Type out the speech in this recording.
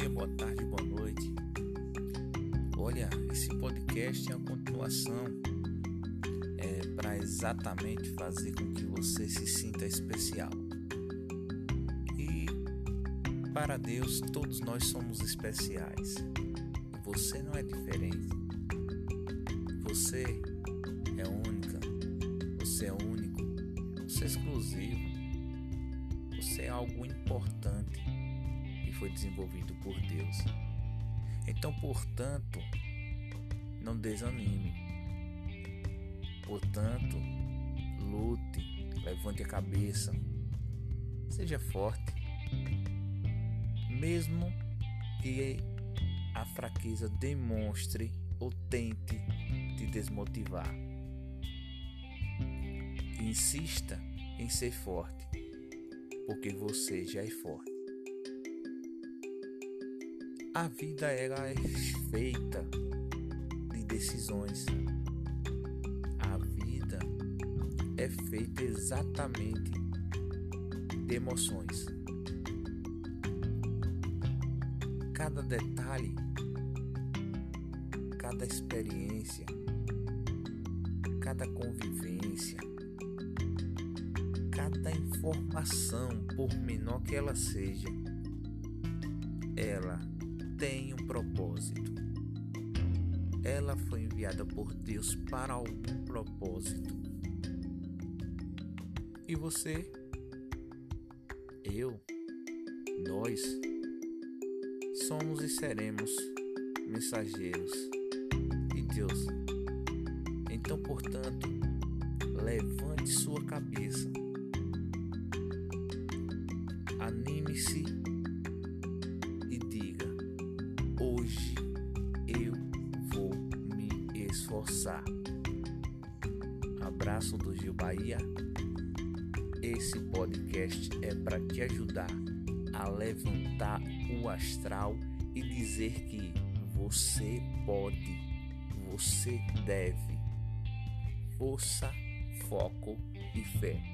dia, boa tarde, boa noite. Olha, esse podcast é a continuação é, para exatamente fazer com que você se sinta especial. E para Deus, todos nós somos especiais. Você não é diferente. Você é única. Você é único. Você é exclusivo. Você é algo importante foi desenvolvido por Deus. Então, portanto, não desanime. Portanto, lute, levante a cabeça, seja forte. Mesmo que a fraqueza demonstre ou tente te desmotivar. Insista em ser forte, porque você já é forte. A vida ela é feita de decisões. A vida é feita exatamente de emoções. Cada detalhe, cada experiência, cada convivência, cada informação, por menor que ela seja, ela tem um propósito. Ela foi enviada por Deus para algum propósito. E você, eu, nós, somos e seremos mensageiros de Deus. Então, portanto, levante sua cabeça, anime-se esforçar. Abraço do Gil Bahia. Esse podcast é para te ajudar a levantar o astral e dizer que você pode, você deve. Força, foco e fé.